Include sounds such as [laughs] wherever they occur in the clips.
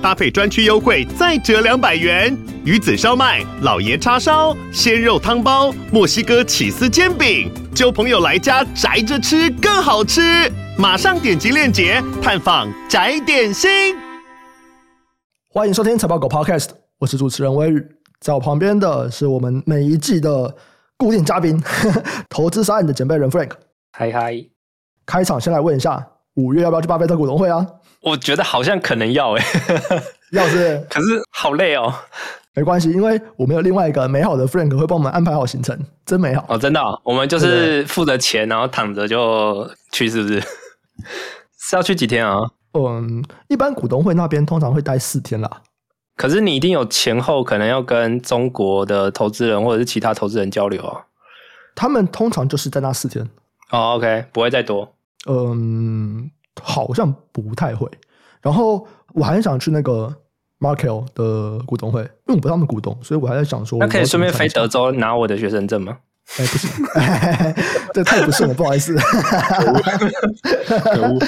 搭配专区优惠再折两百元。鱼子烧麦、老爷叉烧、鲜肉汤包、墨西哥起司煎饼，揪朋友来家宅着吃更好吃。马上点击链接探访宅点心。欢迎收听财报狗 Podcast，我是主持人威宇，在我旁边的是我们每一季的固定嘉宾，[laughs] 投资沙案的准备人 Frank。嗨嗨，开场先来问一下，五月要不要去巴菲特股东会啊？我觉得好像可能要诶，[laughs] 要是，[laughs] 可是好累哦。没关系，因为我们有另外一个美好的 Frank 会帮我们安排好行程，真美好哦！真的、哦，我们就是付的钱，然后躺着就去，是不是？[laughs] 是要去几天啊？嗯，一般股东会那边通常会待四天啦。可是你一定有前后可能要跟中国的投资人或者是其他投资人交流啊。他们通常就是在那四天。哦，OK，不会再多。嗯，好像不太会。然后我还想去那个 Markel 的股东会，因为我不是他们股东，所以我还在想说，那可以顺便飞德州拿我的学生证吗？哎、欸，不行，[laughs] 这太不顺了，不好意思。可恶，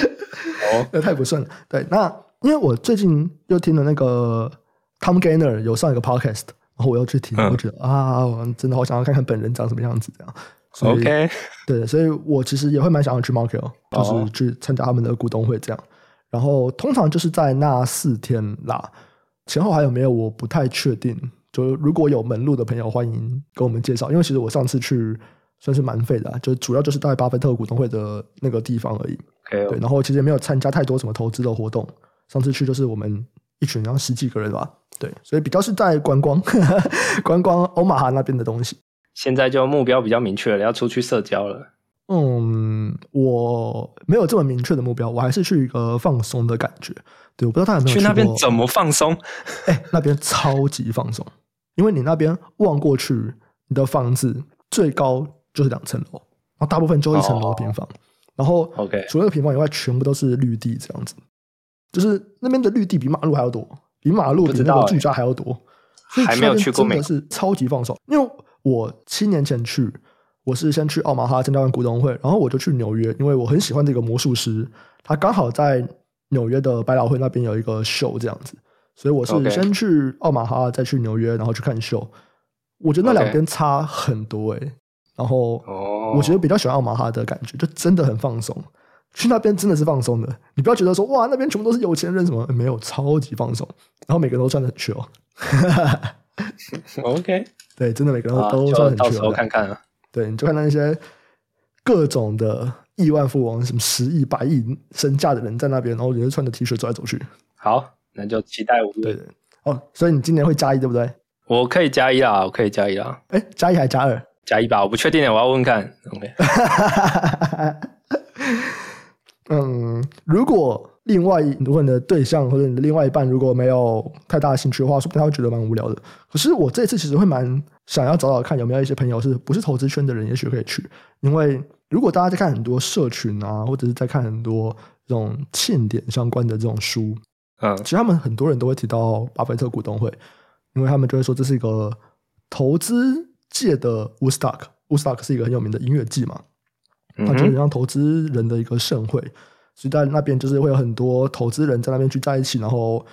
哦，[laughs] 这太不顺了。对，那因为我最近又听了那个 Tom Gainer 有上一个 podcast，然后我又去听，我觉得、嗯、啊，我真的好想要看看本人长什么样子这样。OK，[laughs] 对，所以我其实也会蛮想要去 Markel，就是去参加他们的股东会这样。然后通常就是在那四天啦，前后还有没有我不太确定。就如果有门路的朋友，欢迎给我们介绍。因为其实我上次去算是蛮废的，就主要就是在巴菲特股东会的那个地方而已。对，然后其实也没有参加太多什么投资的活动。上次去就是我们一群，然后十几个人吧。对，所以比较是在观光，[laughs] 观光欧马哈那边的东西。现在就目标比较明确了，要出去社交了。嗯，我没有这么明确的目标，我还是去一个放松的感觉。对，我不知道他有没有去，去那边怎么放松？[laughs] 哎、欸，那边超级放松。因为你那边望过去，你的房子最高就是两层楼，然后大部分就一层楼平房，然后 OK，除了平房以外，全部都是绿地这样子，就是那边的绿地比马路还要多，比马路比那个住家还要多，所以还没有去过，真的是超级放松。因为我七年前去，我是先去奥马哈参加完股东会，然后我就去纽约，因为我很喜欢这个魔术师，他刚好在纽约的百老汇那边有一个秀这样子。所以我是先去奥马哈，再去纽约，然后去看秀。我觉得那两边差很多诶、欸。然后，我觉得比较喜欢奥马哈的感觉，就真的很放松。去那边真的是放松的，你不要觉得说哇，那边全部都是有钱人什么，没有，超级放松。然后每个人都穿的很潮。OK，对，真的每个人都穿的很潮。到时候看看啊。对，你就看到那些各种的亿万富翁，什么十亿、百亿身价的人在那边，然后也是穿着 T 恤走来走去。好。那就期待五月。对的哦，所以你今年会加一对不对？我可以加一啊，我可以加一啊。哎，加一还加二？加一吧，我不确定的，我要问问看。OK。[laughs] 嗯，如果另外如果你的对象或者你的另外一半如果没有太大的兴趣的话，说不定他会觉得蛮无聊的。可是我这次其实会蛮想要找找看有没有一些朋友是不是投资圈的人，也许可以去。因为如果大家在看很多社群啊，或者是在看很多这种庆典相关的这种书。嗯，其实他们很多人都会提到巴菲特股东会，因为他们就会说这是一个投资界的 Woodstock。Woodstock 是一个很有名的音乐季嘛，它就是让投资人的一个盛会，所以在那边就是会有很多投资人在那边聚在一起，然后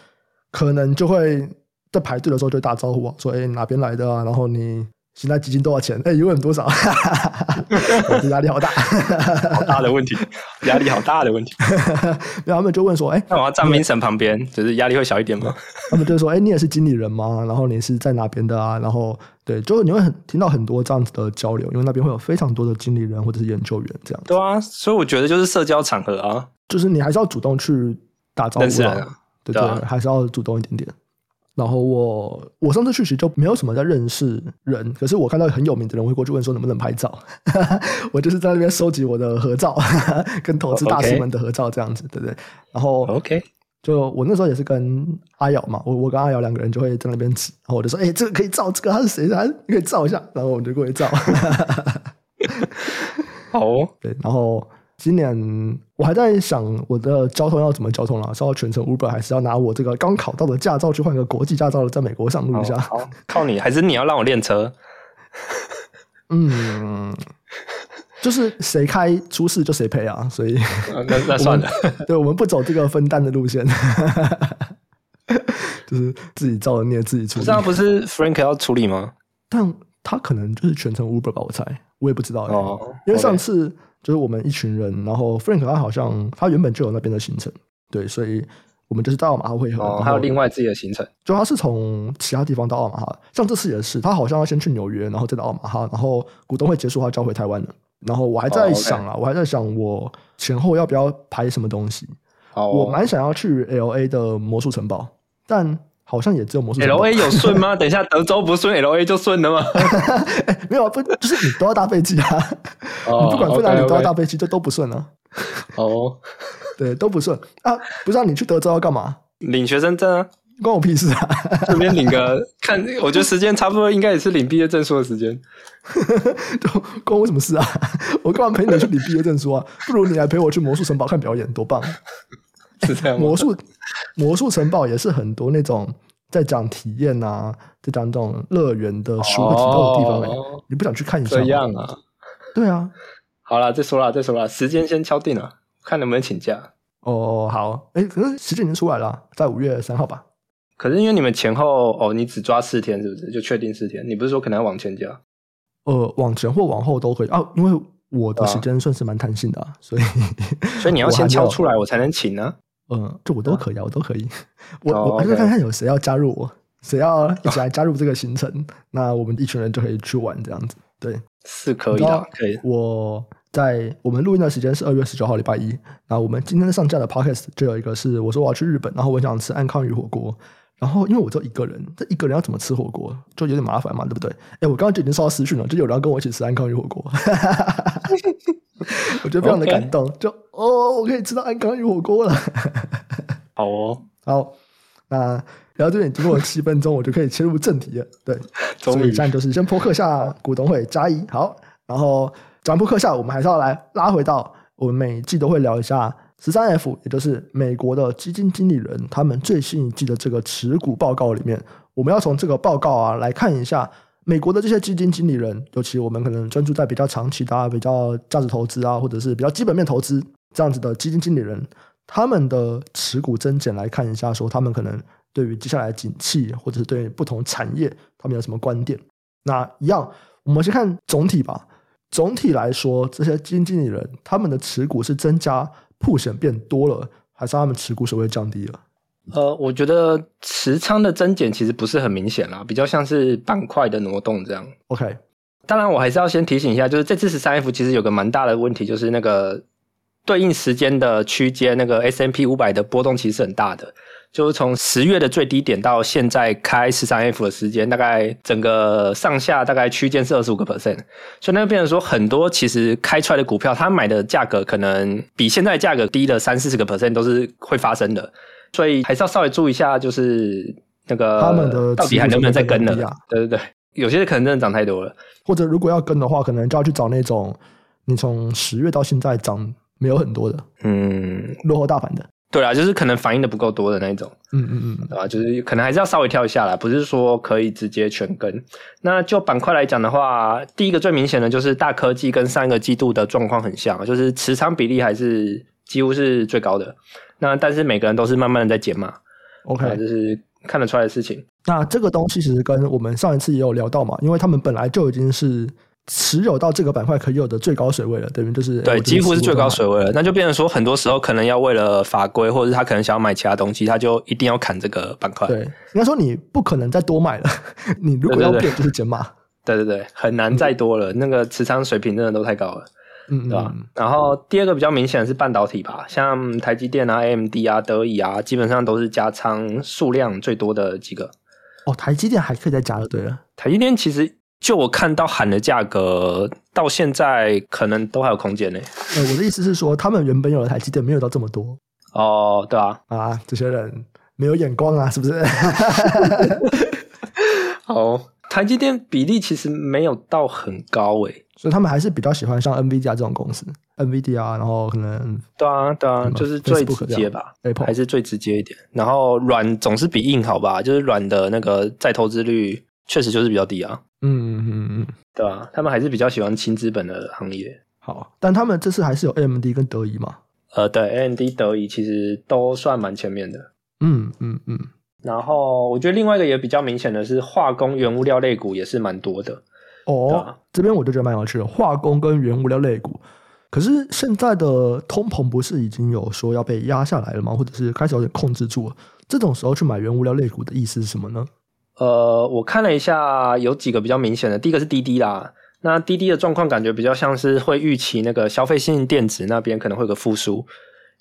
可能就会在排队的时候就打招呼啊，说：“哎，哪边来的啊？”然后你。现在基金多少钱？哎，有问多少？[laughs] 我这压力好大，[laughs] 好大的问题，压力好大的问题。[laughs] 然后他们就问说：“哎，那我要站明神旁边，就是压力会小一点吗？”他们就说：“哎，你也是经理人吗？然后你是在哪边的啊？然后对，就你会很听到很多这样子的交流，因为那边会有非常多的经理人或者是研究员这样子。对啊，所以我觉得就是社交场合啊，就是你还是要主动去打招呼啊，对对，还是要主动一点点。”然后我我上次去其实就没有什么在认识人，可是我看到很有名的人会过去问说能不能拍照，[laughs] 我就是在那边收集我的合照，跟投资大师们的合照这样子，对不对？然后 OK，就我那时候也是跟阿瑶嘛，我我跟阿瑶两个人就会在那边指，然后我就说，哎，这个可以照，这个他是谁？他可以照一下，然后我们就过去照。[laughs] 好，对，然后今年我还在想我的交通要怎么交通啦，是要全程 Uber 还是要拿我这个刚考到的驾照去换个国际驾照，在美国上路一下？好，好，靠你，还是你要让我练车？嗯，就是谁开出事就谁赔啊，所以那那算了，[laughs] 对，我们不走这个分担的路线。[laughs] 就是自己造的孽，自己出。这样不是 Frank 要处理吗？但他可能就是全程 Uber 吧，我猜，我也不知道。哦，因为上次就是我们一群人，然后 Frank 他好像他原本就有那边的行程，对，所以我们就是到奥马哈会合。哦，还有另外自己的行程，就他是从其他地方到奥马哈，像这次也是，他好像要先去纽约，然后再到奥马哈，然后股东会结束，他交回台湾了。然后我还在想啊，我还在想我前后要不要拍什么东西。我蛮想要去 LA 的魔术城堡。但好像也只有魔术。L A 有顺吗？[laughs] 等一下，德州不顺，L A 就顺了吗？欸、[laughs] 没有，不就是你都要搭飞机啊？哦、[laughs] 你不管去哪里都要搭飞机，这都不顺啊。哦，对，都不顺啊！不知道你去德州要干嘛？领学生证啊？关我屁事啊！顺便领个看，我觉得时间差不多，应该也是领毕业证书的时间。关我什么事啊？我干嘛陪你去领毕业证书啊？不如你来陪我去魔术城堡看表演，多棒！是这样？魔术魔术城堡也是很多那种在讲体验啊，在讲这种乐园的书的体验的地方、你不想去看一下？这样啊？对啊。好了，再说了，再说了，时间先敲定了，看能不能请假。哦，好。哎、欸，可是时间已经出来了，在五月三号吧？可是因为你们前后哦，你只抓四天，是不是？就确定四天？你不是说可能要往前加？呃，往前或往后都可以啊，因为我的时间算是蛮弹性的、啊，所以所以你要 [laughs] 先敲出来，我才能请呢、啊。嗯，这我都可以啊，我都可以。我我还是看看有谁要加入我，谁要一起来加入这个行程，那我们一群人就可以去玩这样子。对，是可以的，可以。我在我们录音的时间是二月十九号礼拜一，那我们今天上架的 podcast 就有一个是我说我要去日本，然后我想吃安康鱼火锅，然后因为我只有一个人，这一个人要怎么吃火锅就有点麻烦嘛，对不对？哎，我刚刚就已经收到私讯了，就有人要跟我一起吃安康鱼火锅。[laughs] 我觉得非常的感动.就哦，我可以吃到安康鱼火锅了。好哦，[laughs] 好，那聊到这边经过了七分钟，我就可以切入正题了。对，[laughs] 所以现在就是先扑克下股东会加一好，然后讲完波克下，我们还是要来拉回到我们每一季都会聊一下十三 F，也就是美国的基金经理人他们最新一季的这个持股报告里面，我们要从这个报告啊来看一下。美国的这些基金经理人，尤其我们可能专注在比较长期的、啊、比较价值投资啊，或者是比较基本面投资这样子的基金经理人，他们的持股增减来看一下，说他们可能对于接下来景气，或者是对不同产业，他们有什么观点？那一样，我们先看总体吧。总体来说，这些基金经理人他们的持股是增加，曝险变多了，还是他们持股稍微降低了？呃，我觉得持仓的增减其实不是很明显啦，比较像是板块的挪动这样。OK，当然我还是要先提醒一下，就是这次十三 F 其实有个蛮大的问题，就是那个对应时间的区间，那个 S M P 五百的波动其实很大的，就是从十月的最低点到现在开十三 F 的时间，大概整个上下大概区间是二十五个 percent，所以那就变成说很多其实开出来的股票，它买的价格可能比现在价格低了三四十个 percent 都是会发生的。所以还是要稍微注意一下，就是那个他们的到底还能不能再跟了？对对对，有些可能真的涨太多了，或者如果要跟的话，可能就要去找那种你从十月到现在涨没有很多的，嗯，落后大盘的。对啊，就是可能反应的不够多的那种，嗯嗯嗯，对吧？就是可能还是要稍微跳一下啦，不是说可以直接全跟。那就板块来讲的话，第一个最明显的就是大科技跟上一个季度的状况很像，就是持仓比例还是几乎是最高的。那但是每个人都是慢慢的在减码，OK，就是看得出来的事情。那这个东西其实跟我们上一次也有聊到嘛，因为他们本来就已经是持有到这个板块可以有的最高水位了，等于就是对，几乎是最高水位了。那就变成说，很多时候可能要为了法规，或者是他可能想要买其他东西，他就一定要砍这个板块。对，应该说你不可能再多买了，[laughs] 你如果要变就是减码。对对对，很难再多了，嗯、那个持仓水平真的都太高了。嗯，对吧？然后第二个比较明显的是半导体吧，像台积电啊、AMD 啊、德仪啊，基本上都是加仓数量最多的几个。哦，台积电还可以再加的，对了。台积电其实就我看到喊的价格，到现在可能都还有空间呢。呃，我的意思是说，他们原本有的台积电没有到这么多。哦，对啊，啊，这些人没有眼光啊，是不是？[laughs] 好，台积电比例其实没有到很高诶。所以他们还是比较喜欢像 NVIDIA 这种公司，NVIDIA 啊，然后可能对啊对啊，就是最直接吧，Apple 还是最直接一点。然后软总是比硬好吧？就是软的那个再投资率确实就是比较低啊。嗯嗯嗯嗯，对啊，他们还是比较喜欢轻资本的行业。好，但他们这次还是有 AMD 跟德仪嘛？呃，对，AMD、德仪其实都算蛮前面的。嗯嗯嗯。然后我觉得另外一个也比较明显的是化工原物料类股也是蛮多的。哦，啊、这边我就觉得蛮有趣的，化工跟原物料类股。可是现在的通膨不是已经有说要被压下来了吗？或者是开始有点控制住了？这种时候去买原物料类股的意思是什么呢？呃，我看了一下，有几个比较明显的。第一个是滴滴啦，那滴滴的状况感觉比较像是会预期那个消费性电子那边可能会有个复苏，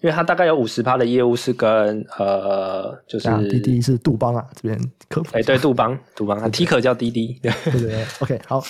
因为它大概有五十趴的业务是跟呃，就是滴滴是杜邦啊这边客服。哎，对，杜邦，杜邦，它 Ticker 叫滴滴，对对对。OK，好，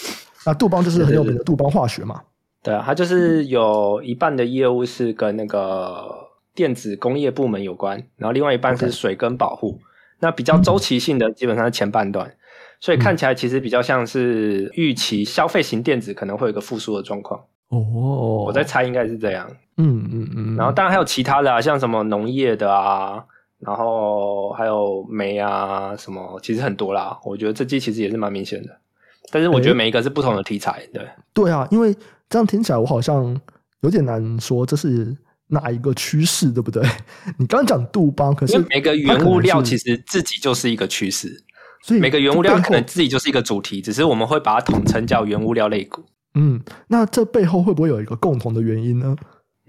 那杜邦就是很有名的杜邦化学嘛。对啊，它就是有一半的业务是跟那个电子工业部门有关，然后另外一半是水跟保护。Okay. 那比较周期性的基本上是前半段，嗯、所以看起来其实比较像是预期消费型电子可能会有一个复苏的状况。哦，我在猜应该是这样。嗯嗯嗯。然后当然还有其他的啊，像什么农业的啊，然后还有煤啊什么，其实很多啦。我觉得这季其实也是蛮明显的，但是我觉得每一个是不同的题材。欸、对。对啊，因为。这样听起来，我好像有点难说这是哪一个趋势，对不对？[laughs] 你刚刚讲杜邦，可是每个原物料其实自己就是一个趋势，所以每个原物料可能自己就是一个主题，只是我们会把它统称叫原物料类股。嗯，那这背后会不会有一个共同的原因呢？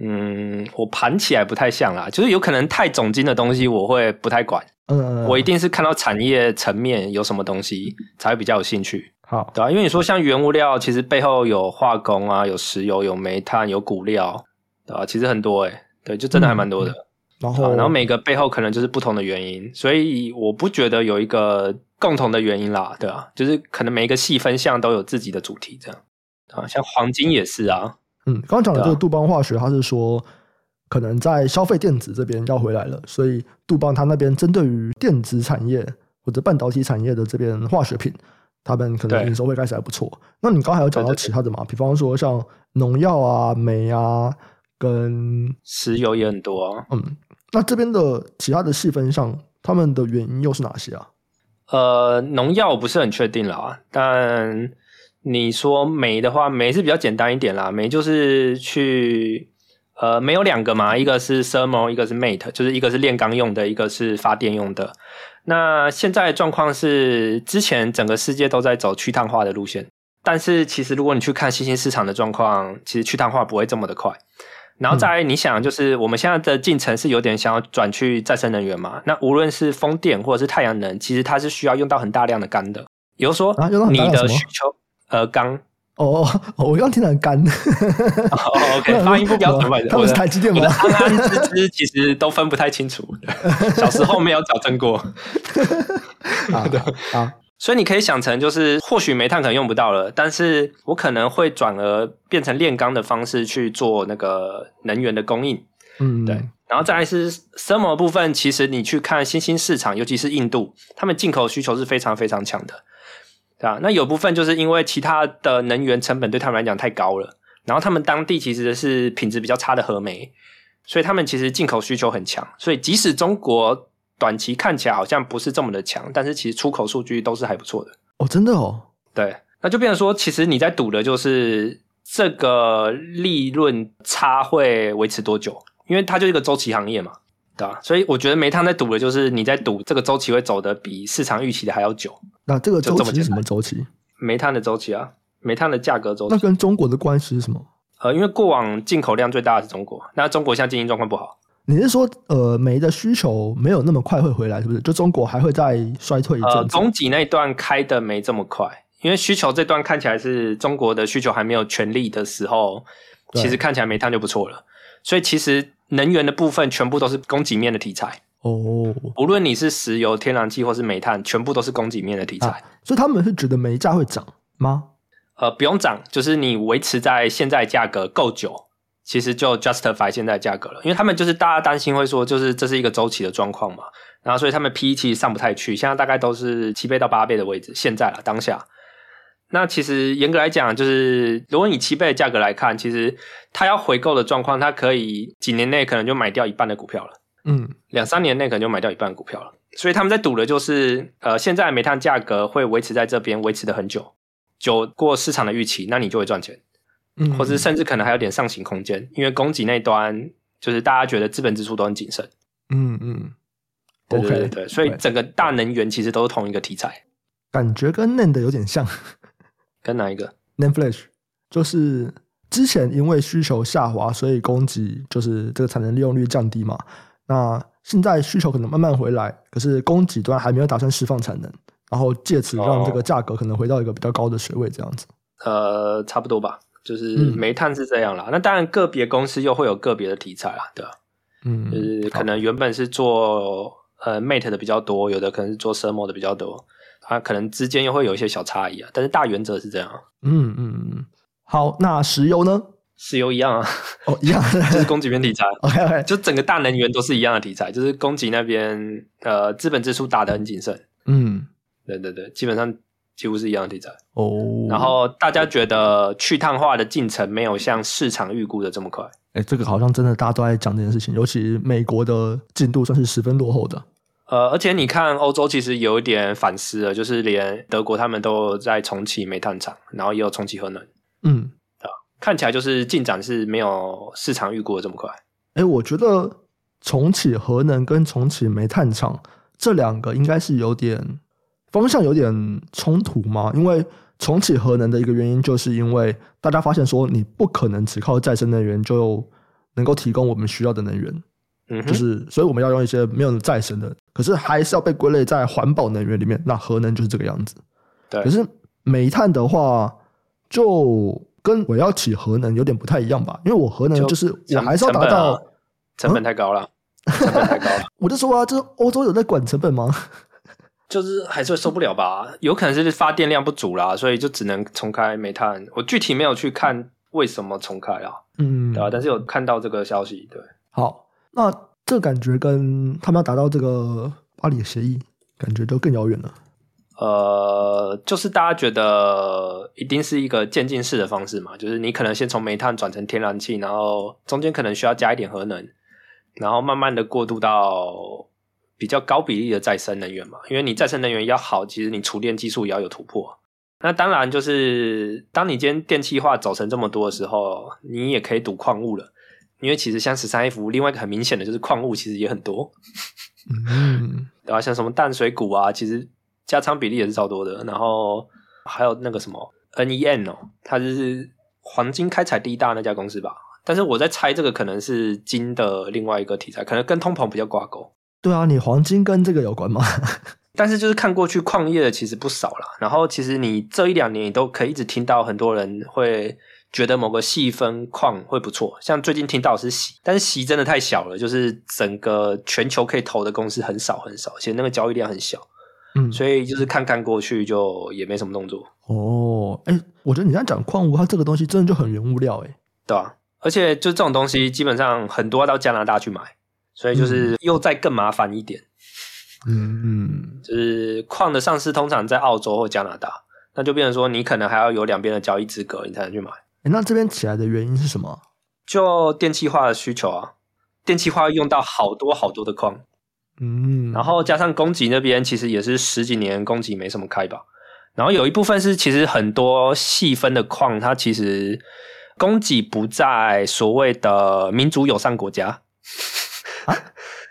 嗯，我盘起来不太像啦，就是有可能太总经的东西我会不太管。嗯，我一定是看到产业层面有什么东西才会比较有兴趣。好，对啊，因为你说像原物料，其实背后有化工啊，有石油，有煤炭，有谷料，对吧？其实很多诶、欸、对，就真的还蛮多的。嗯、然后，然后每个背后可能就是不同的原因，所以我不觉得有一个共同的原因啦，对啊，就是可能每一个细分项都有自己的主题，这样啊，像黄金也是啊。嗯，刚刚讲的这个杜邦化学，它是说可能在消费电子这边要回来了，所以杜邦它那边针对于电子产业或者半导体产业的这边化学品。他们可能营收会开始还不错。那你刚才有讲到其他的嘛？比方说像农药啊、煤啊，跟石油也很多啊。嗯，那这边的其他的细分上，他们的原因又是哪些啊？呃，农药我不是很确定啦，但你说煤的话，煤是比较简单一点啦。煤就是去呃，煤有两个嘛，一个是 thermal，一个是 mate，就是一个是炼钢用的，一个是发电用的。那现在状况是，之前整个世界都在走去碳化的路线，但是其实如果你去看新兴市场的状况，其实去碳化不会这么的快。然后再来你想，就是我们现在的进程是有点想要转去再生能源嘛？那无论是风电或者是太阳能，其实它是需要用到很大量的钢的。比如说，你的需求，呃，钢。哦，我刚听成干。[laughs] 哦，OK，发音不标准。他们是台积电吗？安安滋滋其实都分不太清楚，小时候没有矫正过。[laughs] 好 [laughs] 的，好。所以你可以想成，就是或许煤炭可能用不到了，但是我可能会转而变成炼钢的方式去做那个能源的供应。嗯，对。然后再来是 thermal 部分，其实你去看新兴市场，尤其是印度，他们进口需求是非常非常强的。对啊，那有部分就是因为其他的能源成本对他们来讲太高了，然后他们当地其实是品质比较差的核煤，所以他们其实进口需求很强。所以即使中国短期看起来好像不是这么的强，但是其实出口数据都是还不错的。哦，真的哦。对，那就变成说，其实你在赌的就是这个利润差会维持多久，因为它就是一个周期行业嘛。对啊，所以我觉得煤炭在赌的就是你在赌这个周期会走的比市场预期的还要久。那这个周期是什么周期？煤炭的周期啊，煤炭的价格周期。那跟中国的关系是什么？呃，因为过往进口量最大的是中国，那中国现在经营状况不好。你是说，呃，煤的需求没有那么快会回来，是不是？就中国还会再衰退一阵？呃，供给那一段开的没这么快，因为需求这段看起来是中国的需求还没有全力的时候，其实看起来煤炭就不错了。所以其实。能源的部分全部都是供给面的题材哦，无论你是石油、天然气或是煤炭，全部都是供给面的题材。啊，所以他们是觉得煤价会涨吗？呃，不用涨，就是你维持在现在价格够久，其实就 justify 现在价格了。因为他们就是大家担心会说，就是这是一个周期的状况嘛，然后所以他们 PE 其实上不太去，现在大概都是七倍到八倍的位置。现在了当下，那其实严格来讲，就是如果以七倍的价格来看，其实它要回购的状况，它可以几年内可能就买掉一半的股票了。嗯，两三年内可能就买掉一半的股票了。所以他们在赌的就是，呃，现在煤炭价格会维持在这边，维持的很久，久过市场的预期，那你就会赚钱。嗯，或是甚至可能还有点上行空间，因为供给那端就是大家觉得资本支出都很谨慎。嗯嗯，对对对对，okay, 所以整个大能源其实都是同一个题材，感觉跟 NAND 有点像。[laughs] 跟哪一个？NAND Flash，就是之前因为需求下滑，所以供给就是这个产能利用率降低嘛。那现在需求可能慢慢回来，可是供给端还没有打算释放产能，然后借此让这个价格可能回到一个比较高的水位，这样子。呃，差不多吧，就是煤炭是这样啦。嗯、那当然，个别公司又会有个别的题材啦，对吧？嗯，就是可能原本是做呃 Mate 的比较多，有的可能是做 Thermal 的比较多。它可能之间又会有一些小差异啊，但是大原则是这样。嗯嗯嗯，好，那石油呢？石油一样啊，哦，一样，[laughs] 就是供给面题材。[laughs] OK OK，就整个大能源都是一样的题材，就是供给那边呃资本支出打得很谨慎。嗯，对对对，基本上几乎是一样的题材。哦，然后大家觉得去碳化的进程没有像市场预估的这么快。哎，这个好像真的大家都在讲这件事情，尤其美国的进度算是十分落后的。呃，而且你看，欧洲其实有一点反思了，就是连德国他们都在重启煤炭厂，然后也有重启核能，嗯，啊，看起来就是进展是没有市场预估的这么快。哎，我觉得重启核能跟重启煤炭厂这两个应该是有点方向有点冲突嘛，因为重启核能的一个原因，就是因为大家发现说，你不可能只靠再生能源就能够提供我们需要的能源。嗯，就是，所以我们要用一些没有再生的，可是还是要被归类在环保能源里面。那核能就是这个样子。对。可是煤炭的话，就跟我要起核能有点不太一样吧？因为我核能就是我还是要达到成本，太高了，嗯，成本太高了。[laughs] 我就说啊，就是欧洲有在管成本吗？就是还是会受不了吧？有可能是发电量不足啦，所以就只能重开煤炭。我具体没有去看为什么重开啊？嗯，对吧？但是有看到这个消息，对。好。那这感觉跟他们要达到这个巴黎协议，感觉都更遥远了。呃，就是大家觉得一定是一个渐进式的方式嘛，就是你可能先从煤炭转成天然气，然后中间可能需要加一点核能，然后慢慢的过渡到比较高比例的再生能源嘛。因为你再生能源要好，其实你储电技术也要有突破。那当然就是当你今天电气化走成这么多的时候，你也可以赌矿物了。因为其实像十三 F，另外一个很明显的就是矿物其实也很多，嗯，[laughs] 对吧？像什么淡水股啊，其实加仓比例也是超多的。然后还有那个什么 NEN 哦，它就是黄金开采第一大那家公司吧。但是我在猜这个可能是金的另外一个题材，可能跟通膨比较挂钩。对啊，你黄金跟这个有关吗？[laughs] 但是就是看过去矿业的其实不少啦。然后其实你这一两年你都可以一直听到很多人会。觉得某个细分矿会不错，像最近听到是锡，但是锡真的太小了，就是整个全球可以投的公司很少很少，而且那个交易量很小，嗯，所以就是看看过去就也没什么动作。哦，哎、欸，我觉得你这样讲矿物，它这个东西真的就很原物料，哎，对啊，而且就这种东西基本上很多要到加拿大去买，所以就是又再更麻烦一点。嗯嗯，就是矿的上市通常在澳洲或加拿大，那就变成说你可能还要有两边的交易资格，你才能去买。那这边起来的原因是什么？就电气化的需求啊，电气化用到好多好多的矿，嗯，然后加上供给那边其实也是十几年供给没什么开吧，然后有一部分是其实很多细分的矿，它其实供给不在所谓的民主友善国家啊？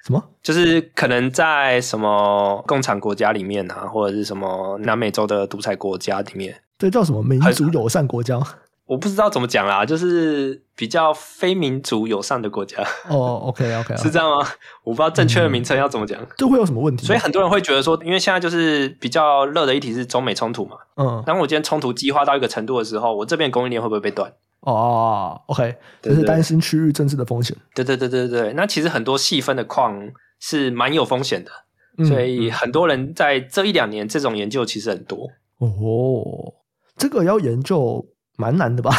什么？就是可能在什么共产国家里面啊，或者是什么南美洲的独裁国家里面，这叫什么民主友善国家？[laughs] 我不知道怎么讲啦，就是比较非民族友善的国家。哦，OK，OK，[laughs] 是这样吗？我不知道正确的名称要怎么讲。这、嗯、会有什么问题？所以很多人会觉得说，因为现在就是比较热的议题是中美冲突嘛。嗯。当我今天冲突激化到一个程度的时候，我这边供应链会不会被断？哦，OK，这是担心区域政治的风险。对对对对对，那其实很多细分的矿是蛮有风险的、嗯，所以很多人在这一两年这种研究其实很多。哦，这个要研究。蛮难的吧？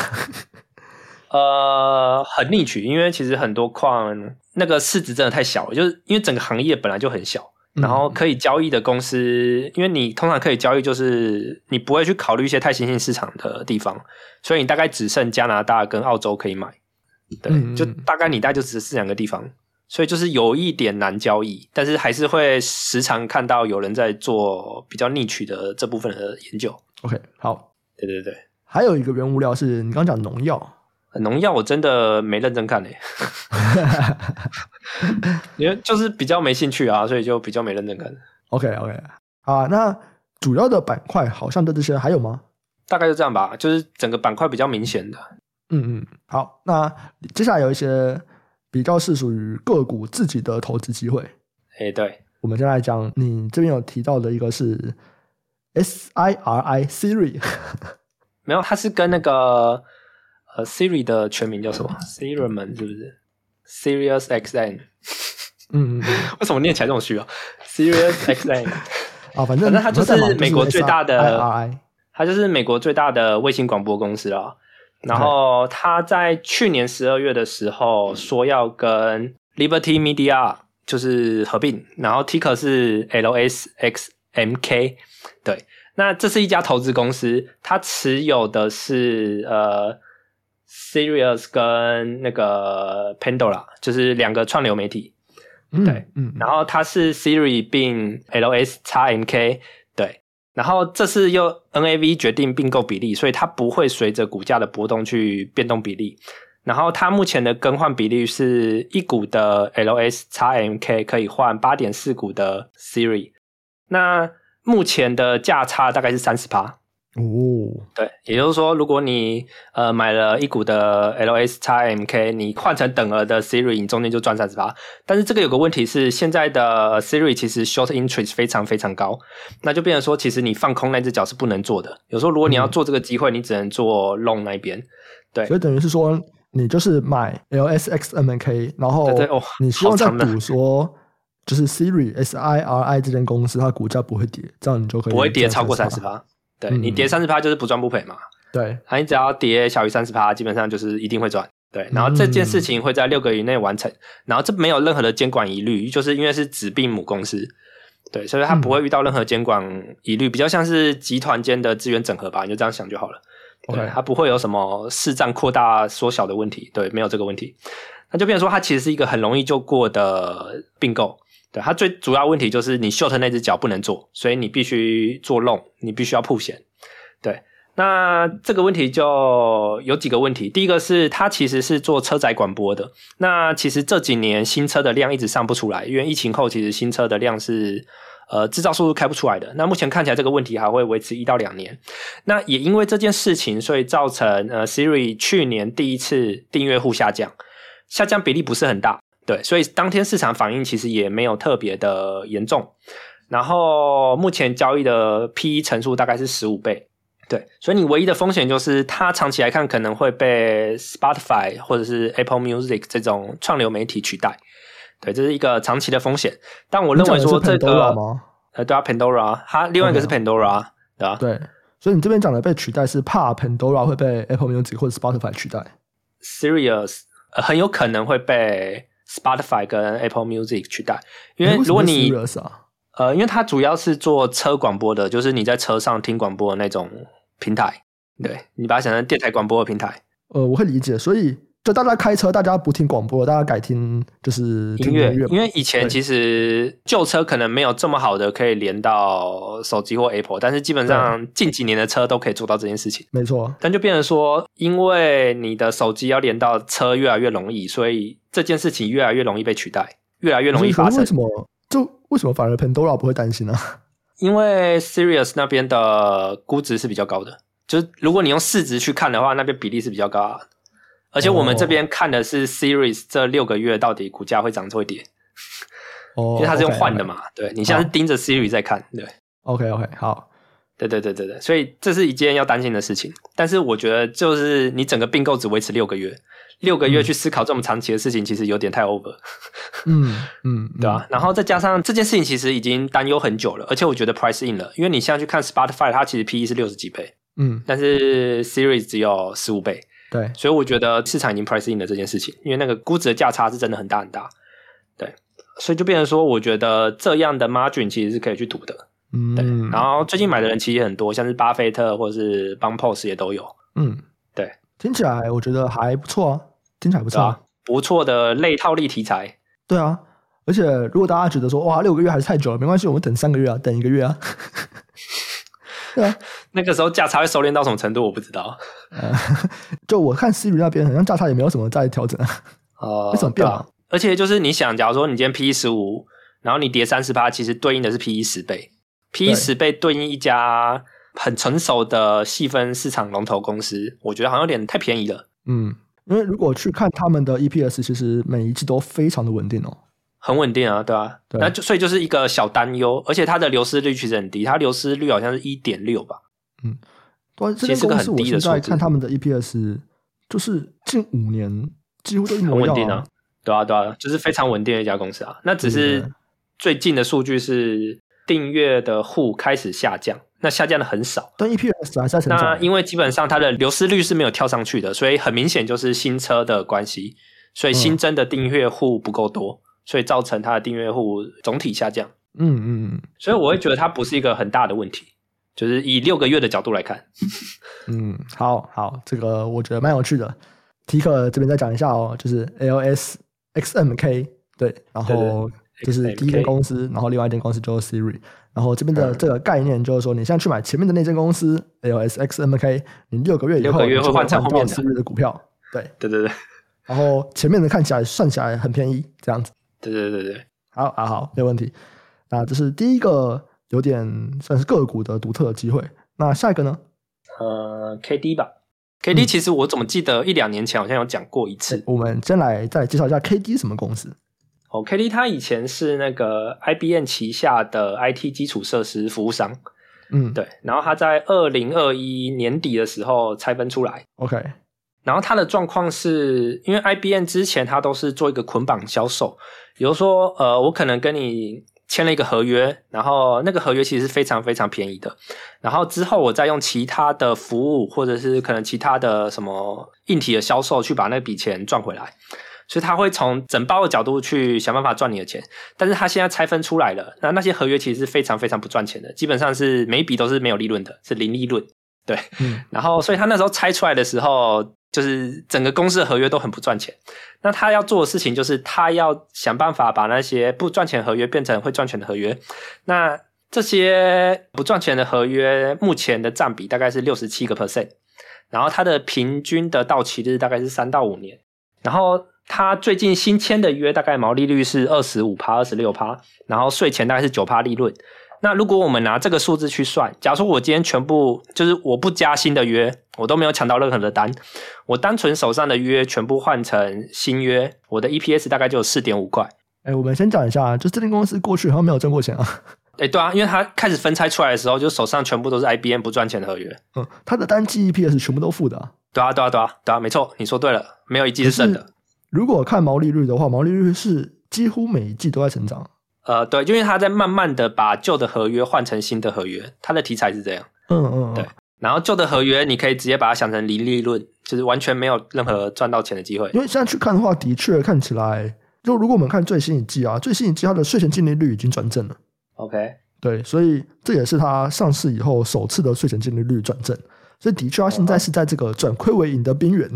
[laughs] 呃，很 niche，因为其实很多矿那个市值真的太小了，就是因为整个行业本来就很小，然后可以交易的公司，嗯、因为你通常可以交易，就是你不会去考虑一些太新兴市场的地方，所以你大概只剩加拿大跟澳洲可以买。对，嗯、就大概你大概就只是两个地方，所以就是有一点难交易，但是还是会时常看到有人在做比较 niche 的这部分的研究。OK，好，对对对，还有一个原物料是你刚讲农药。农药我真的没认真看诶，[laughs] 因为就是比较没兴趣啊，所以就比较没认真看。OK OK 啊，那主要的板块好像就这些，还有吗？大概就这样吧，就是整个板块比较明显的。嗯嗯，好，那接下来有一些比较是属于个股自己的投资机会。哎，对，我们先来讲，你这边有提到的一个是 S I R I Siri，[laughs] 没有，它是跟那个。呃，Siri 的全名叫什么？Siriman 是不是？Sirius XM。嗯嗯嗯。为什么念起来这种虚啊？Sirius [laughs] XM。啊，反正它就是美国最大的，它就是美国最大的卫星广播公司啊。然后它在去年十二月的时候说要跟 Liberty Media 就是合并，然后 Ticker 是 LSXMK。对，那这是一家投资公司，它持有的是呃。Sirius 跟那个 Pandora 就是两个串流媒体，嗯、对，嗯，然后它是 Siri 并 LSXMK，对，然后这是又 NAV 决定并购比例，所以它不会随着股价的波动去变动比例，然后它目前的更换比例是一股的 LSXMK 可以换八点四股的 Siri，那目前的价差大概是三十趴。哦，对，也就是说，如果你呃买了一股的 LSXMK，你换成等额的 Siri，你中间就赚三十八。但是这个有个问题是，现在的 Siri 其实 short interest 非常非常高，那就变成说，其实你放空那只脚是不能做的。有时候如果你要做这个机会，嗯、你只能做 long 那一边。对，所以等于是说，你就是买 LSXMK，然后你希望在赌说，就是 Siri S I R I 这间公司它股价不会跌，这样你就可以不会跌超过三十八。对，你跌三十趴就是不赚不赔嘛。对，你只要跌小于三十趴，基本上就是一定会赚。对，然后这件事情会在六个月以内完成，然后这没有任何的监管疑虑，就是因为是子并母公司，对，所以它不会遇到任何监管疑虑，比较像是集团间的资源整合吧，你就这样想就好了。对，它不会有什么市占扩大缩小的问题，对，没有这个问题。那就变成说，它其实是一个很容易就过的并购。对，它最主要问题就是你 short 那只脚不能做，所以你必须做弄你必须要曝险。对，那这个问题就有几个问题。第一个是它其实是做车载广播的，那其实这几年新车的量一直上不出来，因为疫情后其实新车的量是呃制造速度开不出来的。那目前看起来这个问题还会维持一到两年。那也因为这件事情，所以造成呃 Siri 去年第一次订阅户下降，下降比例不是很大。对，所以当天市场反应其实也没有特别的严重，然后目前交易的 PE 乘数大概是十五倍，对，所以你唯一的风险就是它长期来看可能会被 Spotify 或者是 Apple Music 这种串流媒体取代，对，这是一个长期的风险。但我认为说这个，呃，对啊，Pandora，它另外一个是 Pandora，对吧？对，所以你这边讲的被取代是怕 Pandora 会被 Apple Music 或者 Spotify 取代，Serious 很有可能会被。Spotify 跟 Apple Music 取代，因为如果你呃，因为它主要是做车广播的，就是你在车上听广播的那种平台，对，你把它想成电台广播的平台。呃，我会理解，所以。就大家开车，大家不听广播，大家改听就是听音乐。因为以前其实旧车可能没有这么好的可以连到手机或 Apple，但是基本上近几年的车都可以做到这件事情。没错，但就变成说，因为你的手机要连到车越来越容易，所以这件事情越来越容易被取代，越来越容易发生。为什么？就为什么反而 Pandora 不会担心呢？[laughs] 因为 Sirius 那边的估值是比较高的，就是如果你用市值去看的话，那边比例是比较高的。而且我们这边看的是 Series 这六个月到底股价会涨会跌，哦，[laughs] 因为它是用换的嘛。Oh, okay, okay. 对，你现在是盯着 Series 在看，对。OK OK，好，对对对对对，所以这是一件要担心的事情。但是我觉得，就是你整个并购只维持六个月，六个月去思考这么长期的事情，其实有点太 over。嗯 [laughs] 嗯，对吧？然后再加上这件事情其实已经担忧很久了，而且我觉得 price in 了，因为你现在去看 Spotify，它其实 PE 是六十几倍，嗯，但是 Series 只有十五倍。对，所以我觉得市场已经 price in 了这件事情，因为那个估值的价差是真的很大很大。对，所以就变成说，我觉得这样的 margin 其实是可以去赌的。嗯，对。然后最近买的人其实也很多，像是巴菲特或者是 Bangpos 也都有。嗯，对。听起来我觉得还不错啊，听起来不错，啊，不错的类套利题材。对啊，而且如果大家觉得说哇六个月还是太久了，没关系，我们等三个月啊，等一个月啊。对啊，[laughs] 那个时候价差会收敛到什么程度我不知道。呃、[laughs] 就我看 Siri 那边好像价差也没有什么在调整啊。哦，[laughs] 没什么变啊。而且就是你想，假如说你今天 PE 十五，然后你跌三十八，其实对应的是 PE 十倍，PE 十倍对应一家很成熟的细分市场龙头公司，我觉得好像有点太便宜了。嗯，因为如果去看他们的 EPS，其实每一季都非常的稳定哦，很稳定啊，对啊，对，那就所以就是一个小担忧，而且它的流失率其实很低，它流失率好像是一点六吧。嗯，对，其实是个很低的数字。看他们的 EPS，就是近五年几乎都一模一样啊。很稳定啊。对啊，对啊，就是非常稳定的一家公司啊。那只是最近的数据是订阅的户开始下降，那下降的很少。但 EPS 还在成长。那因为基本上它的流失率是没有跳上去的，所以很明显就是新车的关系，所以新增的订阅户不够多，所以造成它的订阅户总体下降。嗯嗯嗯。所以我会觉得它不是一个很大的问题，就是以六个月的角度来看。[laughs] 嗯，好好，这个我觉得蛮有趣的。提克这边再讲一下哦，就是 LS。XMK 对，然后就是第一间公司，然后另外一间公司就是 Siri，然后这边的这个概念就是说，你现在去买前面的那间公司 LSXMK，你六个月以后就会换成后面 Siri 的股票，对对对对，然后前面的看起来算起来很便宜，这样子，对对对对，好，好，好，没有问题。那这是第一个有点算是个股的独特的机会。那下一个呢？呃，KD 吧。K D 其实我怎么记得一两年前好像有讲过一次。嗯、我们先来再介绍一下 K D 什么公司。哦，K D 它以前是那个 I B M 旗下的 I T 基础设施服务商。嗯，对。然后它在二零二一年底的时候拆分出来。OK。然后它的状况是因为 I B M 之前它都是做一个捆绑销售，比如说呃，我可能跟你。签了一个合约，然后那个合约其实是非常非常便宜的，然后之后我再用其他的服务或者是可能其他的什么硬体的销售去把那笔钱赚回来，所以他会从整包的角度去想办法赚你的钱，但是他现在拆分出来了，那那些合约其实是非常非常不赚钱的，基本上是每一笔都是没有利润的，是零利润，对，嗯，然后所以他那时候拆出来的时候。就是整个公司的合约都很不赚钱，那他要做的事情就是他要想办法把那些不赚钱合约变成会赚钱的合约。那这些不赚钱的合约目前的占比大概是六十七个 percent，然后它的平均的到期日大概是三到五年，然后他最近新签的约大概毛利率是二十五趴、二十六趴，然后税前大概是九趴利润。那如果我们拿这个数字去算，假如说我今天全部就是我不加新的约，我都没有抢到任何的单，我单纯手上的约全部换成新约，我的 EPS 大概就有四点五块。哎，我们先讲一下，就这间公司过去好像没有挣过钱啊。[laughs] 哎，对啊，因为它开始分拆出来的时候，就手上全部都是 IBM 不赚钱的合约。嗯，它的单季 EPS 全部都负的啊。对啊，对啊，对啊，对啊，没错，你说对了，没有一季是胜的。如果看毛利率的话，毛利率是几乎每一季都在成长。呃，对，因为他在慢慢的把旧的合约换成新的合约，他的题材是这样。嗯嗯，嗯，对。然后旧的合约你可以直接把它想成零利润，就是完全没有任何赚到钱的机会。因为现在去看的话，的确看起来，就如果我们看最新一季啊，最新一季它的税前净利率已经转正了。OK，对，所以这也是它上市以后首次的税前净利率转正，所以的确它现在是在这个转亏为盈的边缘。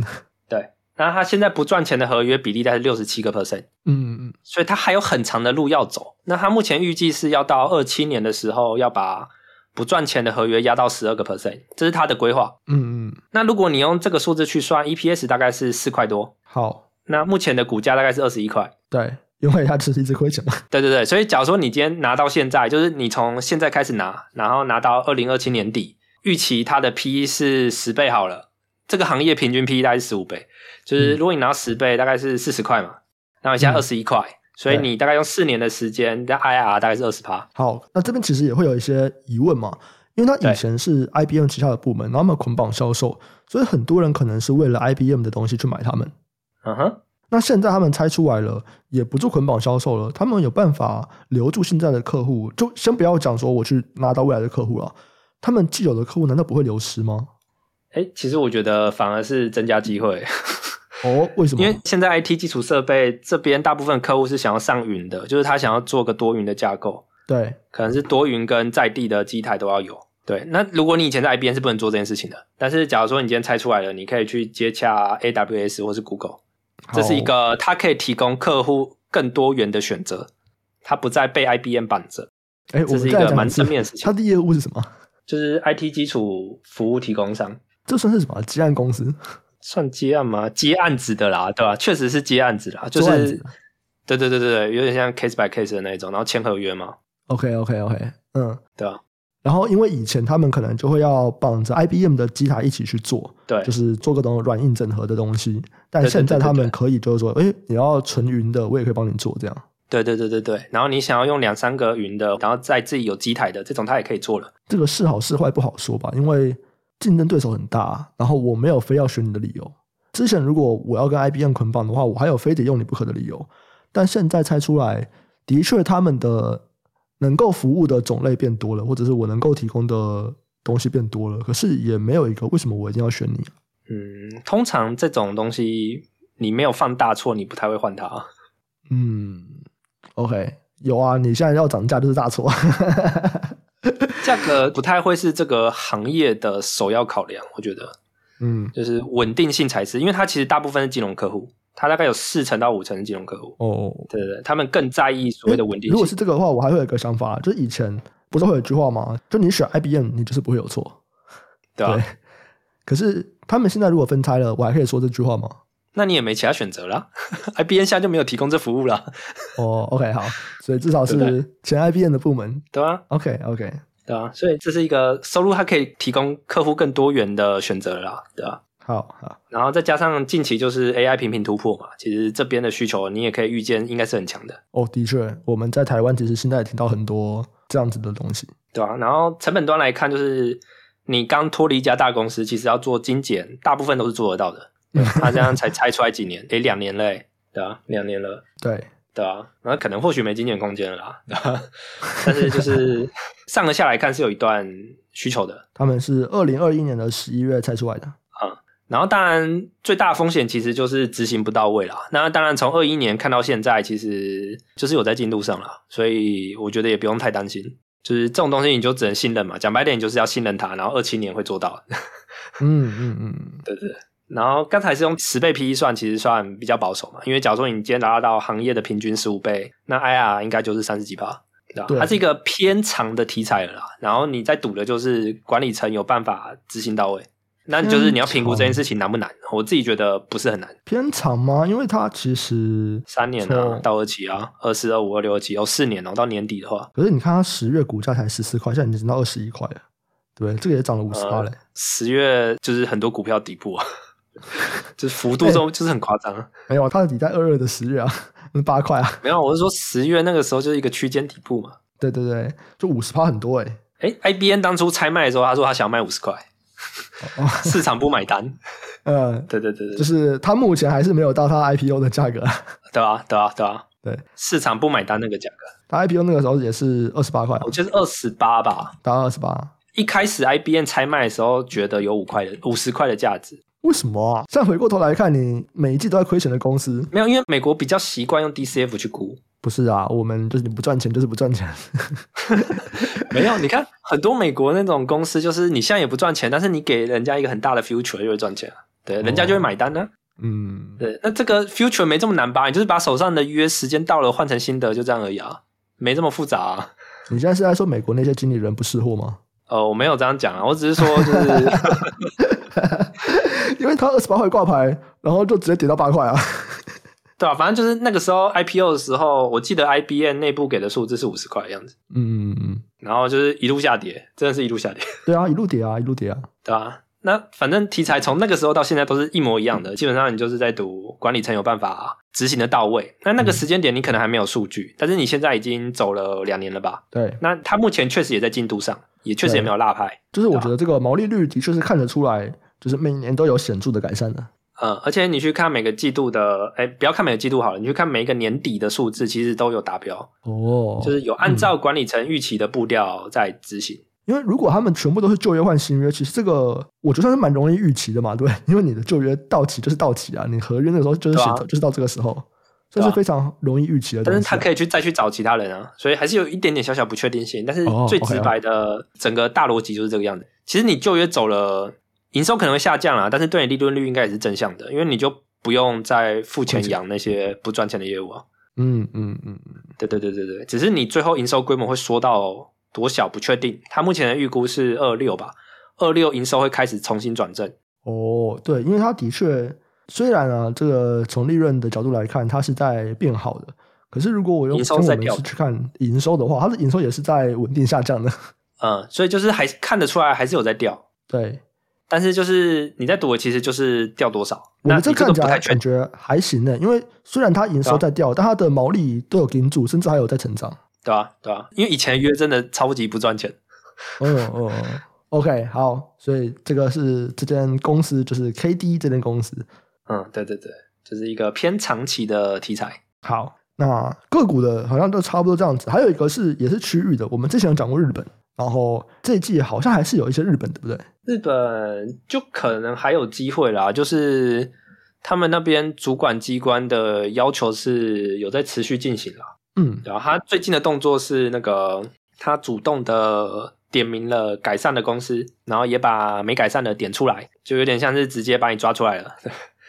那他现在不赚钱的合约比例大概是六十七个 percent，嗯嗯，所以他还有很长的路要走。那他目前预计是要到二七年的时候，要把不赚钱的合约压到十二个 percent，这是他的规划。嗯嗯，那如果你用这个数字去算，EPS 大概是四块多。好，那目前的股价大概是二十一块。对，因为它只是一直亏钱嘛。对对对，所以假如说你今天拿到现在，就是你从现在开始拿，然后拿到二零二七年底，预期它的 P E 是十倍好了。这个行业平均 PE 大概是十五倍，就是如果你拿十倍，大概是四十块嘛，那我现在二十一块，所以你大概用四年的时间，在 IRR 大概是二十趴。好，那这边其实也会有一些疑问嘛，因为它以前是 IBM 旗下的部门，然后他们捆绑销售，所以很多人可能是为了 IBM 的东西去买他们。嗯哼，那现在他们拆出来了，也不做捆绑销售了，他们有办法留住现在的客户？就先不要讲说我去拿到未来的客户了，他们既有的客户难道不会流失吗？哎，其实我觉得反而是增加机会。[laughs] 哦，为什么？因为现在 IT 基础设备这边大部分客户是想要上云的，就是他想要做个多云的架构。对，可能是多云跟在地的机台都要有。对，那如果你以前在 IBM 是不能做这件事情的，但是假如说你今天拆出来了，你可以去接洽 AWS 或是 Google，这是一个它可以提供客户更多元的选择，它不再被 IBM 绑着。哎，这是一个蛮正面的事情。它的业务是什么？就是 IT 基础服务提供商。这算是什么？接案公司？[laughs] 算接案吗？接案子的啦，对吧？确实是接案子啦，就是对对对对对，有点像 case by case 的那种，然后签合约嘛。OK OK OK，嗯，对啊。然后因为以前他们可能就会要绑着 IBM 的机台一起去做，对，就是做各种软硬整合的东西。但现在他们可以就是说，哎，你要纯云的，我也可以帮你做这样。对对对对对。然后你想要用两三个云的，然后再自己有机台的这种，他也可以做了。这个是好是坏不好说吧，因为竞争对手很大。然后我没有非要选你的理由。之前如果我要跟 IBM 捆绑的话，我还有非得用你不可的理由。但现在猜出来，的确他们的。能够服务的种类变多了，或者是我能够提供的东西变多了，可是也没有一个为什么我一定要选你？嗯，通常这种东西你没有犯大错，你不太会换它。嗯，OK，有啊，你现在要涨价就是大错，价格不太会是这个行业的首要考量，我觉得，嗯，就是稳定性才是，因为它其实大部分是金融客户。它大概有四成到五成的金融客户哦，对对对，他们更在意所谓的稳定性。如果是这个的话，我还会有一个想法，就是以前不是会有一句话吗？就你选 IBM，你就是不会有错，对啊。可是他们现在如果分拆了，我还可以说这句话吗？那你也没其他选择了，[laughs] IBM 现在就没有提供这服务了。哦，OK，好，所以至少是前 IBM 的部门，对啊，OK，OK，对啊，所以这是一个收入，它可以提供客户更多元的选择啦，对吧？好好，然后再加上近期就是 AI 频频突破嘛，其实这边的需求你也可以预见，应该是很强的。哦，的确，我们在台湾其实现在也听到很多这样子的东西，对啊，然后成本端来看，就是你刚脱离一家大公司，其实要做精简，大部分都是做得到的。[laughs] 他这样才拆出来几年？诶，两年嘞，对啊，两年了，对对啊，然后可能或许没精简空间了啦，对吧？但是就是上个下来看是有一段需求的。他们是二零二一年的十一月才出来的。然后，当然最大的风险其实就是执行不到位啦。那当然，从二一年看到现在，其实就是有在进度上了，所以我觉得也不用太担心。就是这种东西，你就只能信任嘛。讲白点，你就是要信任他，然后二七年会做到。[laughs] 嗯嗯嗯，对对。然后刚才是用十倍 PE 算，其实算比较保守嘛。因为假如说你今天达到行业的平均十五倍，那 IR 应该就是三十几趴，对吧？对。它是一个偏长的题材了啦。然后你在赌的就是管理层有办法执行到位。那就是你要评估这件事情难不难？我自己觉得不是很难。偏长吗？因为它其实三年啊，到二期啊，二四、二五、二六、二七，哦，四年哦，到年底的话。可是你看它十月股价才十四块，现在已经升到二十一块了，对，这个也涨了五十八嘞。十月就是很多股票底部啊，[laughs] 就是幅度中就是很夸张。没有，它的底在二二的十月啊，[laughs] 八块啊。[laughs] 没有，我是说十月那个时候就是一个区间底部嘛。对对对，就五十趴很多哎。哎，IBN 当初拆卖的时候，他说他想要卖五十块。市场不买单，嗯，对对对对，就是他目前还是没有到他 IPO 的价格，对啊，对啊，对啊，对，市场不买单那个价格，他 IPO 那个时候也是二十八块，我觉得二十八吧，达到二十八。一开始 IBN 拆卖的时候，觉得有五块的五十块的价值，为什么啊？现在回过头来看，你每一季都在亏钱的公司，没有，因为美国比较习惯用 DCF 去估。不是啊，我们就是你不赚钱就是不赚钱。[laughs] 没有，你看很多美国那种公司，就是你现在也不赚钱，但是你给人家一个很大的 future 就会赚钱，对，哦、人家就会买单呢、啊。嗯，对，那这个 future 没这么难吧？你就是把手上的约时间到了换成新的，就这样而已啊，没这么复杂啊。你现在是在说美国那些经理人不识货吗？哦，我没有这样讲啊，我只是说就是，[laughs] [laughs] 因为他二十八块挂牌，然后就直接跌到八块啊。[laughs] 对啊，反正就是那个时候 IPO 的时候，我记得 IBM 内部给的数字是五十块的样子。嗯嗯嗯。然后就是一路下跌，真的是一路下跌。对啊，一路跌啊，一路跌啊。[laughs] 对啊，那反正题材从那个时候到现在都是一模一样的，基本上你就是在赌管理层有办法执行的到位。那那个时间点你可能还没有数据，嗯、但是你现在已经走了两年了吧？对。那他目前确实也在进度上，也确实也没有落拍。就是我觉得这个毛利率的确是看得出来，就是每年都有显著的改善的。嗯，而且你去看每个季度的，哎，不要看每个季度好了，你去看每一个年底的数字，其实都有达标哦，就是有按照管理层预期的步调在执行。因为如果他们全部都是旧约换新约，其实这个我觉得算是蛮容易预期的嘛，对，[laughs] 因为你的旧约到期就是到期啊，你合约那时候就是写、啊、就是到这个时候，这是非常容易预期的、啊。但是他可以去再去找其他人啊，所以还是有一点点小小不确定性。但是最直白的整个大逻辑就是这个样子。其实你旧约走了，营收可能会下降啊，但是对你利润率应该也是正向的，因为你就不用再付钱养那些不赚钱的业务啊。嗯嗯嗯嗯，对对对对对，只是你最后营收规模会缩到。多小不确定，它目前的预估是二六吧，二六营收会开始重新转正。哦，对，因为它的确，虽然啊，这个从利润的角度来看，它是在变好的，可是如果我用营收在掉去看营收的话，它的营收也是在稳定下降的。[laughs] 嗯，所以就是还看得出来还是有在掉。对，但是就是你在赌的其实就是掉多少。我们这看起来感觉还行呢，因为虽然它营收在掉，啊、但它的毛利都有顶住，甚至还有在成长。对啊，对啊，因为以前约真的超级不赚钱。哦哦，OK，好，所以这个是这间公司，就是 KD 这间公司。嗯，对对对，就是一个偏长期的题材。好，那个股的好像都差不多这样子。还有一个是也是区域的，我们之前有讲过日本，然后这一季好像还是有一些日本，对不对？日本就可能还有机会啦，就是他们那边主管机关的要求是有在持续进行啦。嗯，然后他最近的动作是那个，他主动的点名了改善的公司，然后也把没改善的点出来，就有点像是直接把你抓出来了。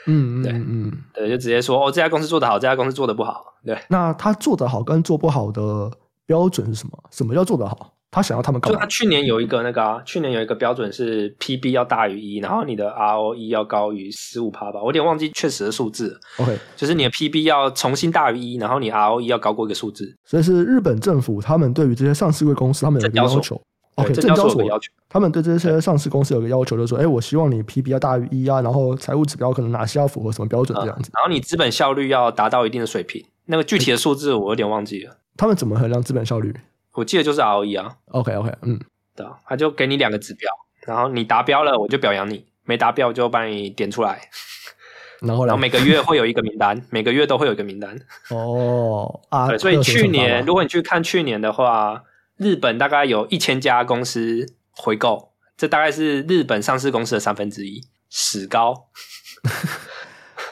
嗯嗯 [laughs] 对嗯，对，就直接说哦，这家公司做得好，这家公司做得不好。对，那他做得好跟做不好的标准是什么？什么叫做得好？他想要他们搞，就他去年有一个那个啊，去年有一个标准是 PB 要大于一，然后你的 ROE 要高于十五趴吧，我有点忘记确实的数字。OK，就是你的 PB 要重新大于一，然后你 ROE 要高过一个数字。所以是日本政府他们对于这些上市贵公司他们有一个要求。OK，证交所要求，他们对这些上市公司有个要求，就是说，哎，我希望你 PB 要大于一啊，然后财务指标可能哪些要符合什么标准这样子，嗯，然后你资本效率要达到一定的水平。那个具体的数字我有点忘记了。他们怎么衡量资本效率？我记得就是 ROE 啊，OK OK，嗯，对，他就给你两个指标，然后你达标了，我就表扬你；没达标，就帮你点出来。然后，然后每个月会有一个名单，每个月都会有一个名单。[laughs] 哦啊，对，所以去年如果你去看去年的话，日本大概有一千家公司回购，这大概是日本上市公司的三分之一，史高。[laughs]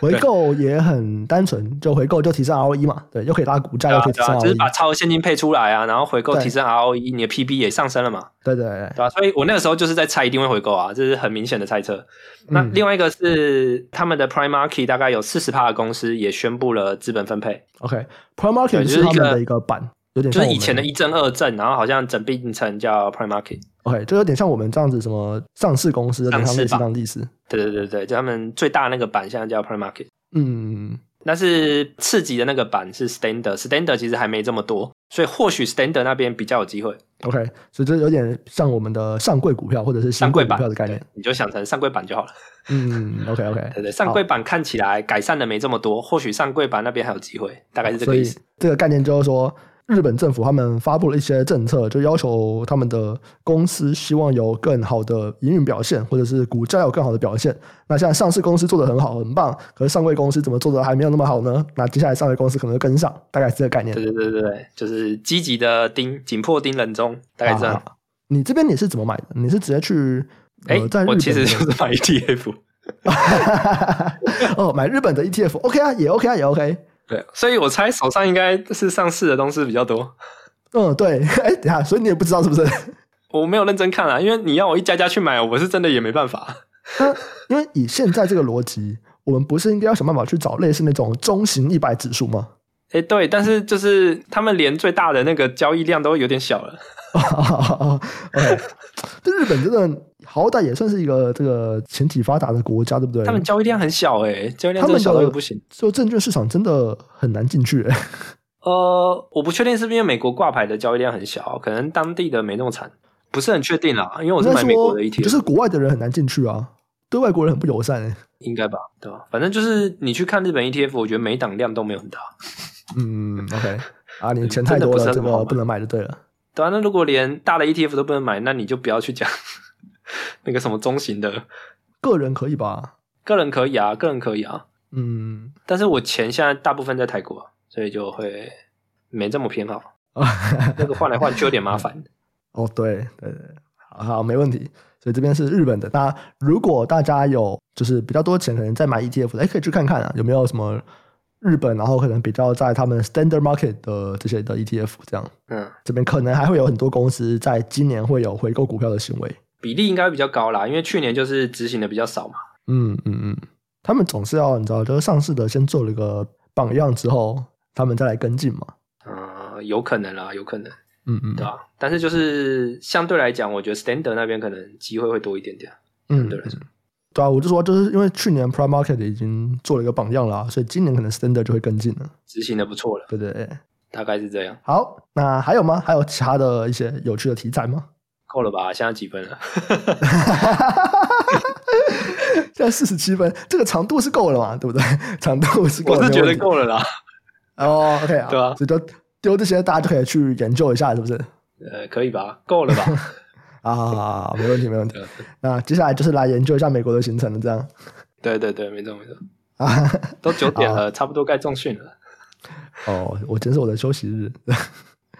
回购也很单纯，就回购就提升 ROE 嘛，对，又可以拉股价，又可以提升 ROE，就是把超额现金配出来啊，然后回购提升 ROE，你的 PB 也上升了嘛，对对对，对吧？所以我那个时候就是在猜一定会回购啊，这是很明显的猜测。那另外一个是他们的 Prime Market 大概有四十趴的公司也宣布了资本分配。OK，Prime Market 就是他们的一个版。有点就是以前的一正二正，然后好像整并成叫 Prime Market。OK，就有点像我们这样子，什么上市公司的上市档意思。对对对对，就他们最大那个版现在叫 Prime Market。嗯，但是次级的那个版是 Standard，Standard 其实还没这么多，所以或许 Standard 那边比较有机会。OK，所以这有点像我们的上柜股票或者是新柜股票的概念，你就想成上柜版就好了。嗯，OK OK，[laughs] 对对，上柜版看起来改善的没这么多，或许上柜版那边还有机会，大概是这个意思。这个概念就是说。日本政府他们发布了一些政策，就要求他们的公司希望有更好的营运表现，或者是股价有更好的表现。那现在上市公司做的很好，很棒，可是上柜公司怎么做的还没有那么好呢？那接下来上柜公司可能会跟上，大概是这个概念。对对对对，就是积极的盯，紧迫盯人中，大概这样。啊、你这边你是怎么买的？你是直接去？哎、呃，在我其实就是买 ETF。[laughs] 哦，买日本的 ETF，OK、OK、啊，也 OK 啊，也 OK。对，所以我猜手上应该是上市的东西比较多。[laughs] 嗯，对。哎，等下，所以你也不知道是不是？[laughs] 我没有认真看啊，因为你要我一家家去买，我是真的也没办法。那因为以现在这个逻辑，我们不是应该要想办法去找类似那种中型一百指数吗？哎，对，但是就是他们连最大的那个交易量都有点小了。OK，这日本真的。好歹也算是一个这个前几发达的国家，对不对？他们交易量很小诶、欸、交易量真的小到不行。就证券市场真的很难进去、欸。[laughs] 呃，我不确定是不是因为美国挂牌的交易量很小，可能当地的没那么惨，不是很确定啦。因为我是买美国的 ETF，就是国外的人很难进去啊，对外国人很不友善应该吧？对吧？反正就是你去看日本 ETF，我觉得每档量都没有很大。嗯，OK，啊，你钱太多了，这个不能买就对了。对啊，那如果连大的 ETF 都不能买，那你就不要去讲。[laughs] 那个什么中型的，个人可以吧？个人可以啊，个人可以啊。嗯，但是我钱现在大部分在泰国，所以就会没这么偏好。[laughs] 那个换来换去有点麻烦。[laughs] 哦，对对对，好，好，没问题。所以这边是日本的。那如果大家有就是比较多钱，可能在买 ETF 的，哎，可以去看看啊，有没有什么日本，然后可能比较在他们 Standard Market 的这些的 ETF 这样。嗯，这边可能还会有很多公司在今年会有回购股票的行为，比例应该会比较高啦，因为去年就是执行的比较少嘛。嗯嗯嗯，他们总是要你知道，就是上市的先做了一个榜样之后，他们再来跟进嘛。嗯，有可能啦，有可能。嗯嗯，对吧？但是就是相对来讲，我觉得 Standard 那边可能机会会多一点点。嗯，对来说，对啊，我就说，就是因为去年 Prime Market 已经做了一个榜样了，所以今年可能 Standard 就会跟进了，执行的不错了。对对对，大概是这样。好，那还有吗？还有其他的一些有趣的题材吗？够了吧？现在几分了？[laughs] 现在四十七分，这个长度是够了嘛？对不对？[laughs] 长度是够了，我是觉得够了啦。哦，OK 啊，对啊，所以就。丢这些，大家就可以去研究一下，是不是？呃，可以吧，够了吧？[laughs] 啊，好好好，没问题，没问题。那接下来就是来研究一下美国的行程了，这样。对对对，没错没错。啊，都九点了，差不多该重训了。哦，我今天是我的休息日。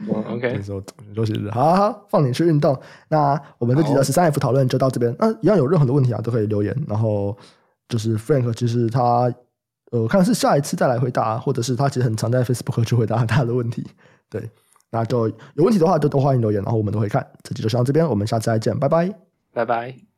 哦，OK，今天是我休息日，好好好，放你去运动。那我们这集的十三 F 讨论就到这边。那一样有任何的问题啊，都可以留言。然后就是 Frank，其实他。呃，我看是下一次再来回答，或者是他其实很常在 Facebook 去回答他的问题。对，那就有问题的话就都欢迎留言，然后我们都会看。这集就先到这边，我们下次再见，拜拜，拜拜。